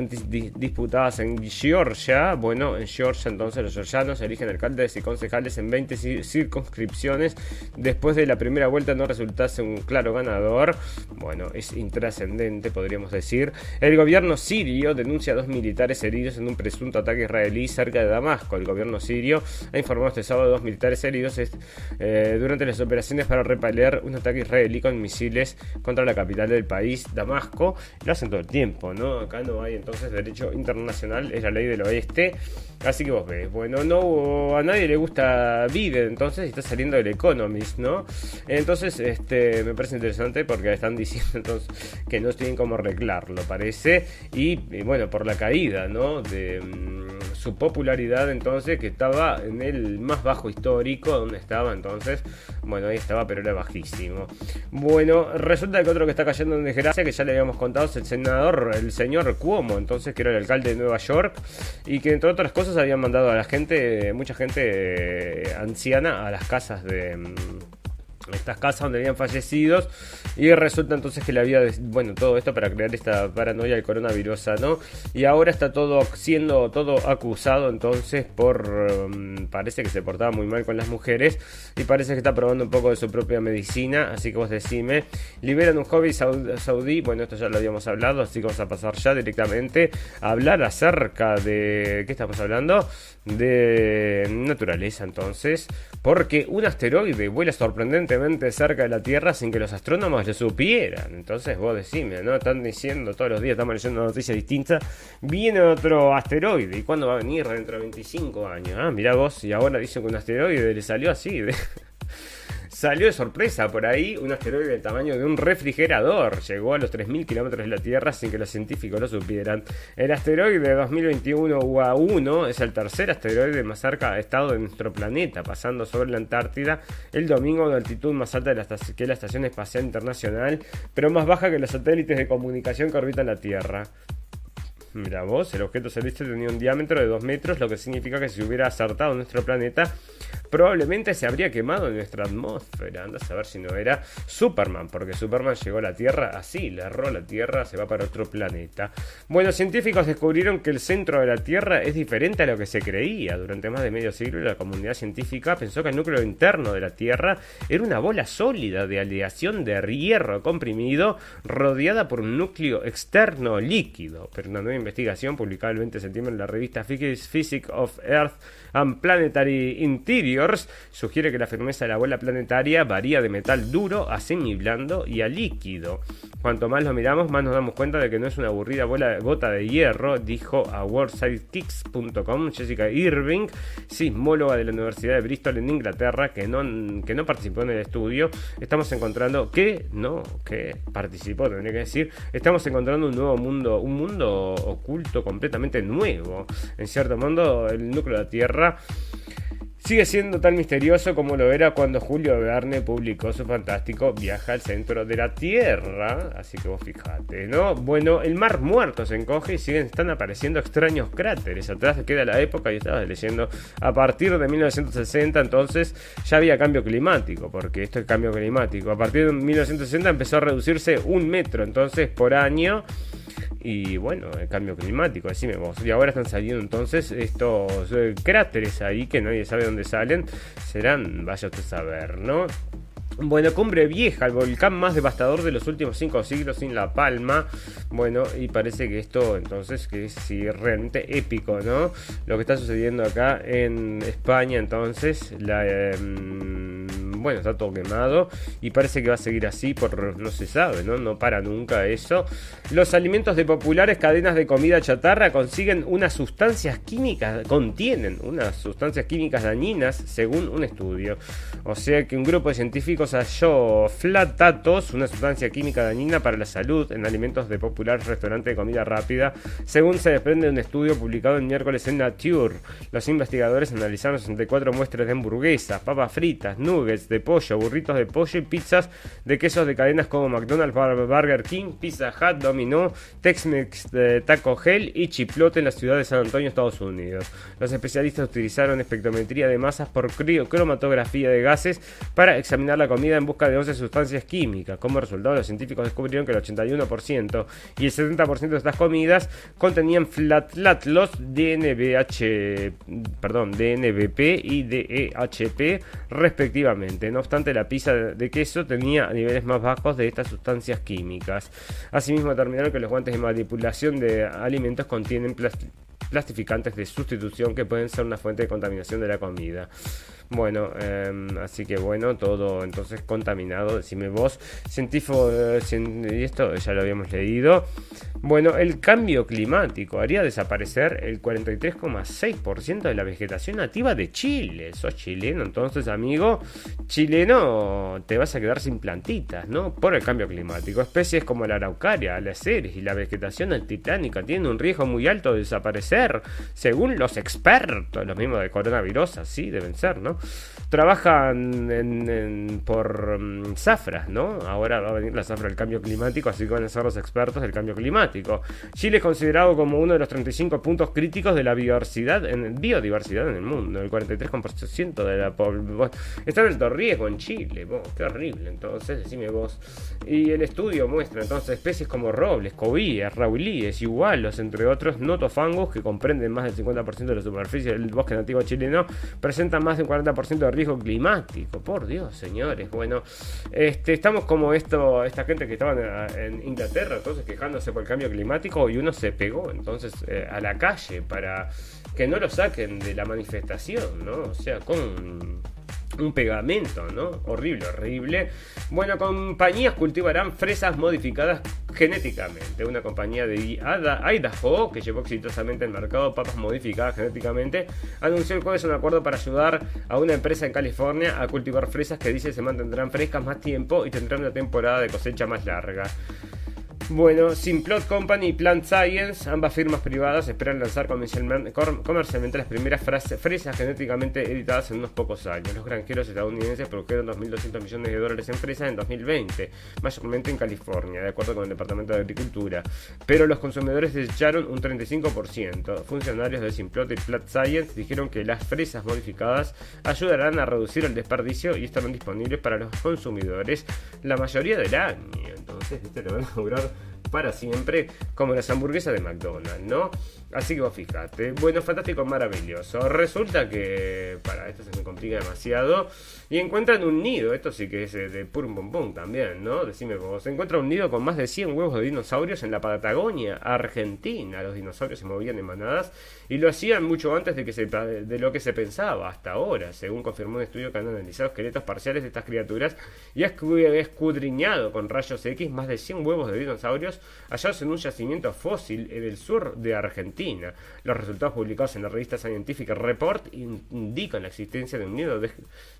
disputadas en Georgia. Bueno, en Georgia entonces los georgianos eligen alcaldes y concejales en 20 ci- circunscripciones. Después de la primera vuelta no resultase un claro ganador. Bueno, es intrascendente, podríamos decir. El gobierno sirio denuncia a dos militares heridos en un presunto ataque israelí cerca de Damasco. El gobierno sirio ha informado este sábado dos militares heridos eh, durante las operaciones para repeler un ataque israelí con misiles contra la capital del país, Damasco. Lo hacen todo el tiempo, ¿no? Acá no hay entonces derecho internacional, es la ley del oeste. Así que vos ves, bueno, no a nadie le gusta Biden, entonces está saliendo del Economist, ¿no? Entonces, este, me parece interesante porque están diciendo entonces que no tienen cómo arreglarlo, parece. Y, bueno, por la caída, ¿no? Mm, su popularidad entonces que estaba en el más bajo histórico, donde estaba entonces, bueno, ahí estaba, pero era bajísimo. Bueno, resulta que otro que está cayendo en desgracia, que ya le habíamos contado, es el senador, el señor Cuomo, entonces, que era el alcalde de Nueva York, y que entre otras cosas habían mandado a la gente, mucha gente eh, anciana, a las casas de mm, estas casas donde habían fallecidos y resulta entonces que le había bueno todo esto para crear esta paranoia del coronavirus no y ahora está todo siendo todo acusado entonces por um, parece que se portaba muy mal con las mujeres y parece que está probando un poco de su propia medicina así que vos decime liberan un hobby saudí bueno esto ya lo habíamos hablado así que vamos a pasar ya directamente a hablar acerca de qué estamos hablando de naturaleza entonces porque un asteroide vuela cerca de la Tierra sin que los astrónomos lo supieran. Entonces vos decime, ¿no? Están diciendo todos los días, estamos leyendo una noticia distinta, viene otro asteroide. ¿Y cuándo va a venir? Dentro de 25 años. Ah, mirá vos, y ahora dicen que un asteroide le salió así. De... Salió de sorpresa por ahí un asteroide del tamaño de un refrigerador. Llegó a los 3.000 kilómetros de la Tierra sin que los científicos lo supieran. El asteroide de 2021 UA1 es el tercer asteroide más cerca de estado de nuestro planeta, pasando sobre la Antártida el domingo de altitud más alta de la que la Estación Espacial Internacional, pero más baja que los satélites de comunicación que orbitan la Tierra. Mira vos, el objeto celeste tenía un diámetro de 2 metros, lo que significa que si hubiera acertado nuestro planeta, probablemente se habría quemado en nuestra atmósfera. Anda a saber si no era Superman, porque Superman llegó a la Tierra así, le erró la Tierra, se va para otro planeta. Bueno, científicos descubrieron que el centro de la Tierra es diferente a lo que se creía. Durante más de medio siglo, la comunidad científica pensó que el núcleo interno de la Tierra era una bola sólida de aleación de hierro comprimido rodeada por un núcleo externo líquido. Pero una nueva investigación publicada el 20 de septiembre en la revista Physics of Earth and Planetary Interiors sugiere que la firmeza de la bola planetaria varía de metal duro a semi-blando y a líquido. Cuanto más lo miramos, más nos damos cuenta de que no es una aburrida bola, gota de hierro, dijo a worldsidekicks.com Jessica Irving, sismóloga de la Universidad de Bristol en Inglaterra, que no, que no participó en el estudio. Estamos encontrando que, no, que participó, tendría que decir, estamos encontrando un nuevo mundo, un mundo oculto completamente nuevo. En cierto modo, el núcleo de la Tierra sigue siendo tan misterioso como lo era cuando Julio Verne publicó su fantástico Viaje al centro de la Tierra. Así que vos fijate, ¿no? Bueno, el mar muerto se encoge y siguen están apareciendo extraños cráteres. Atrás queda la época, y estaba leyendo, a partir de 1960 entonces ya había cambio climático, porque esto es cambio climático. A partir de 1960 empezó a reducirse un metro entonces por año y bueno, el cambio climático, decime vos. Y ahora están saliendo entonces estos eh, cráteres ahí que nadie sabe dónde salen. Serán, vaya usted a saber, ¿no? Bueno, Cumbre Vieja, el volcán más devastador de los últimos cinco siglos sin La Palma. Bueno, y parece que esto entonces que es realmente épico, ¿no? Lo que está sucediendo acá en España, entonces, la... Em, bueno, está todo quemado y parece que va a seguir así por no se sabe, ¿no? No para nunca eso. Los alimentos de populares cadenas de comida chatarra consiguen unas sustancias químicas, contienen unas sustancias químicas dañinas según un estudio. O sea que un grupo de científicos halló flatatos, una sustancia química dañina para la salud en alimentos de populares restaurantes de comida rápida, según se desprende de un estudio publicado el miércoles en Nature. Los investigadores analizaron 64 muestras de hamburguesas, papas fritas, nuggets, de pollo, burritos de pollo y pizzas de quesos de cadenas como McDonald's, Burger King, Pizza Hut, Domino, Tex-Mex, Taco Gel y Chiplote en la ciudad de San Antonio, Estados Unidos. Los especialistas utilizaron espectrometría de masas por cromatografía de gases para examinar la en busca de 11 sustancias químicas. Como resultado, los científicos descubrieron que el 81% y el 70% de estas comidas contenían flatlatlos DNBH, perdón, DNBP y DEHP respectivamente. No obstante, la pizza de queso tenía niveles más bajos de estas sustancias químicas. Asimismo, determinaron que los guantes de manipulación de alimentos contienen plastificantes de sustitución que pueden ser una fuente de contaminación de la comida. Bueno, em, así que bueno, todo entonces contaminado, decime vos. Científico, eh, y esto ya lo habíamos leído. Bueno, el cambio climático haría desaparecer el 43,6% de la vegetación nativa de Chile. Sos chileno, entonces, amigo, chileno, te vas a quedar sin plantitas, ¿no? Por el cambio climático. Especies como la araucaria, la ceres y la vegetación altitánica tienen un riesgo muy alto de desaparecer, según los expertos, los mismos de coronavirus, así deben ser, ¿no? Trabajan por mm, zafras, ¿no? Ahora va a venir la zafra del cambio climático, así que van a ser los expertos del cambio climático. Chile es considerado como uno de los 35 puntos críticos de la biodiversidad en, biodiversidad en el mundo, el 43% de la población. Está en alto riesgo en Chile, qué horrible, entonces, decime vos. Y el estudio muestra entonces especies como robles, cobíes, raulíes, igualos, entre otros, notofangos que comprenden más del 50% de la superficie del bosque nativo chileno, presentan más del 40% de riesgo climático. Por Dios, señores. Bueno, este, estamos como esto, esta gente que estaba en, Inglaterra, entonces quejándose por el cambio climático y uno se pegó entonces eh, a la calle para que no lo saquen de la manifestación, ¿no? O sea, con un pegamento, ¿no? Horrible, horrible. Bueno, compañías cultivarán fresas modificadas genéticamente. Una compañía de Idaho, que llevó exitosamente al mercado papas modificadas genéticamente, anunció el jueves un acuerdo para ayudar a una empresa en California a cultivar fresas que dice se mantendrán frescas más tiempo y tendrán una temporada de cosecha más larga. Bueno, Simplot Company y Plant Science, ambas firmas privadas, esperan lanzar comercialmente las primeras fresas genéticamente editadas en unos pocos años. Los granjeros estadounidenses produjeron 2.200 millones de dólares en fresas en 2020, mayormente en California, de acuerdo con el Departamento de Agricultura. Pero los consumidores desecharon un 35%. Funcionarios de Simplot y Plant Science dijeron que las fresas modificadas ayudarán a reducir el desperdicio y estarán disponibles para los consumidores la mayoría del año. Entonces, este lo van a durar para siempre, como las hamburguesas de McDonald's, ¿no? Así que vos fijate. Bueno, fantástico, maravilloso. Resulta que para esto se me complica demasiado. Y encuentran un nido, esto sí que es de pum pum pum también, ¿no? Decime vos. Se encuentra un nido con más de 100 huevos de dinosaurios en la Patagonia, Argentina. Los dinosaurios se movían en manadas y lo hacían mucho antes de, que se, de lo que se pensaba hasta ahora, según confirmó un estudio que han analizado esqueletos parciales de estas criaturas y ha escudriñado con rayos X más de 100 huevos de dinosaurios hallados en un yacimiento fósil en el sur de Argentina. Los resultados publicados en la revista Scientific Report indican la existencia de un nido de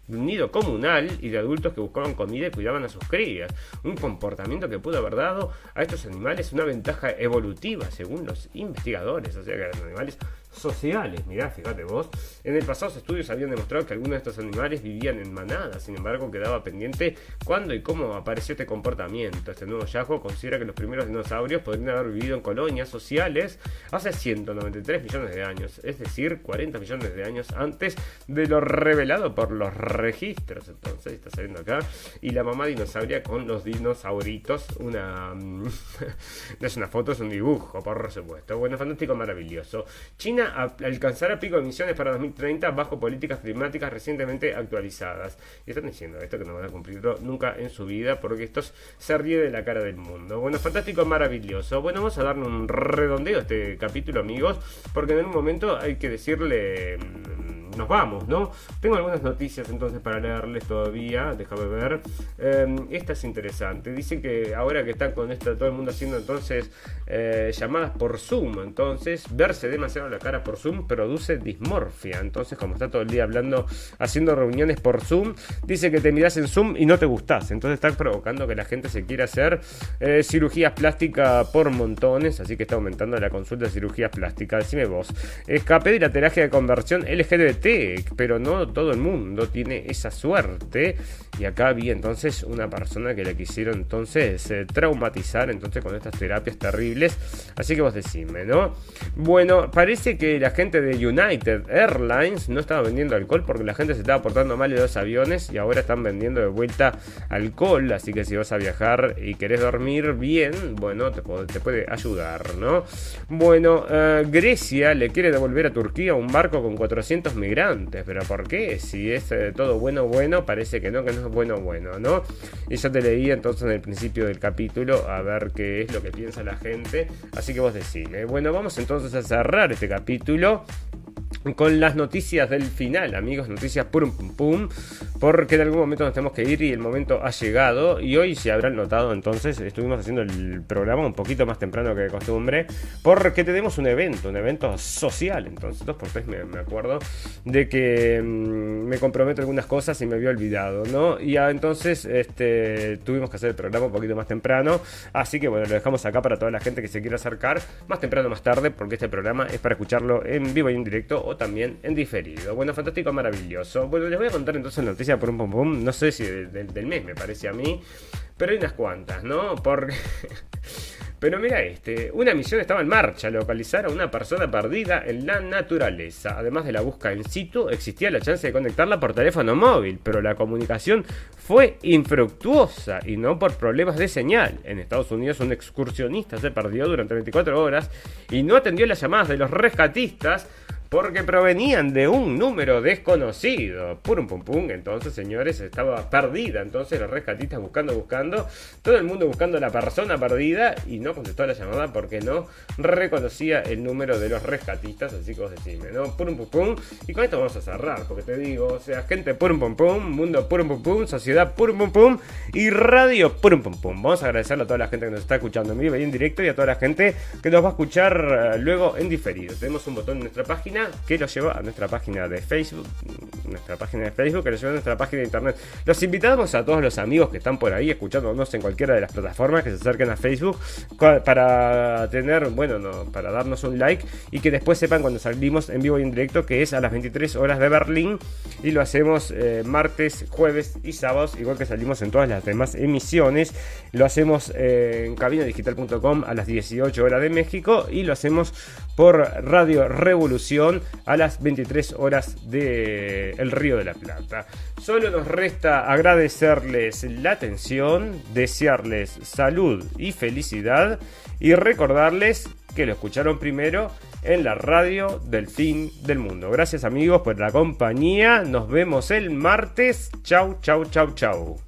un nido comunal y de adultos que buscaban comida y cuidaban a sus crías. Un comportamiento que pudo haber dado a estos animales una ventaja evolutiva, según los investigadores. O sea que los animales sociales. Mirá, fíjate vos. En el pasado estudios habían demostrado que algunos de estos animales vivían en manadas, sin embargo quedaba pendiente cuándo y cómo apareció este comportamiento. Este nuevo hallazgo considera que los primeros dinosaurios podrían haber vivido en colonias sociales hace 193 millones de años, es decir, 40 millones de años antes de lo revelado por los registros. Entonces, está saliendo acá. Y la mamá dinosauria con los dinosauritos, una... no es una foto, es un dibujo, por supuesto. Bueno, fantástico, maravilloso. China alcanzará pico de emisiones para 2030 bajo políticas climáticas recientemente actualizadas. Y están diciendo esto que no van a cumplirlo nunca en su vida porque esto se ríe de la cara del mundo. Bueno, fantástico, maravilloso. Bueno, vamos a darle un redondeo a este capítulo, amigos, porque en un momento hay que decirle mm, nos vamos, ¿no? Tengo algunas noticias entonces para leerles todavía, déjame ver. Em, esta es interesante. Dice que ahora que están con esto, todo el mundo haciendo entonces eh, llamadas por Zoom, entonces verse demasiado la cara por Zoom produce dismorfia. Entonces, como está todo el día hablando, haciendo reuniones por Zoom, dice que te miras en Zoom y no te gustas. Entonces está provocando que la gente se quiera hacer eh, cirugías plásticas por montones, así que está aumentando la consulta de cirugías plásticas. Decime vos. Escape de la de conversión LGBT pero no todo el mundo tiene esa suerte. Y acá vi entonces una persona que le quisieron entonces eh, traumatizar entonces con estas terapias terribles. Así que vos decime, ¿no? Bueno, parece que la gente de United Airlines no estaba vendiendo alcohol porque la gente se estaba portando mal de dos aviones y ahora están vendiendo de vuelta alcohol. Así que si vas a viajar y querés dormir bien, bueno, te, puede, ayudar, ¿no? Bueno, eh, Grecia le quiere devolver a Turquía un barco con 400 migrantes pero ¿por qué? Si es eh, todo bueno, bueno, parece que no, que no es bueno, bueno, ¿no? Y yo te leí entonces en el principio del capítulo a ver qué es lo que piensa la gente, así que vos decime. Bueno, vamos entonces a cerrar este capítulo con las noticias del final, amigos, noticias pum pum pum, porque en algún momento nos tenemos que ir y el momento ha llegado. Y hoy se habrán notado entonces estuvimos haciendo el programa un poquito más temprano que de costumbre, porque tenemos un evento, un evento social, entonces dos por tres me, me acuerdo de que mm, me comprometo algunas cosas y me había olvidado, ¿no? Y ah, entonces este, tuvimos que hacer el programa un poquito más temprano, así que bueno, lo dejamos acá para toda la gente que se quiera acercar, más temprano más tarde, porque este programa es para escucharlo en vivo y en directo también en diferido. Bueno, fantástico, maravilloso. Bueno, les voy a contar entonces la noticia por un pum pum. No sé si del mes me parece a mí, pero hay unas cuantas, ¿no? Porque. Pero mira este, una misión estaba en marcha, localizar a una persona perdida en la naturaleza. Además de la búsqueda in situ, existía la chance de conectarla por teléfono móvil, pero la comunicación fue infructuosa y no por problemas de señal. En Estados Unidos un excursionista se perdió durante 24 horas y no atendió las llamadas de los rescatistas porque provenían de un número desconocido. Purum pum pum, entonces señores, estaba perdida. Entonces los rescatistas buscando, buscando, todo el mundo buscando a la persona perdida y no contestó la llamada porque no reconocía el número de los rescatistas. Así que vos decime, ¿no? Purum pum pum. Y con esto vamos a cerrar, porque te digo, o sea, gente purum pum pum, mundo purum pum pum, sociedad purum pum pum y radio purum pum pum. Vamos a agradecerle a toda la gente que nos está escuchando en vivo y en directo y a toda la gente que nos va a escuchar eh, luego en diferido. Tenemos un botón en nuestra página que lo lleva a nuestra página de Facebook, nuestra página de Facebook, que lo lleva a nuestra página de internet. Los invitamos a todos los amigos que están por ahí escuchándonos en cualquiera de las plataformas que se acerquen a Facebook para tener, bueno, no, para darnos un like y que después sepan cuando salimos en vivo y en directo que es a las 23 horas de Berlín y lo hacemos eh, martes, jueves y sábados, igual que salimos en todas las demás emisiones. Lo hacemos eh, en cabinadigital.com a las 18 horas de México y lo hacemos por Radio Revolución a las 23 horas de Río de la Plata. Solo nos resta agradecerles la atención, desearles salud y felicidad y recordarles que lo escucharon primero en la radio del fin del mundo. Gracias amigos por la compañía. Nos vemos el martes. Chau, chau, chau, chau.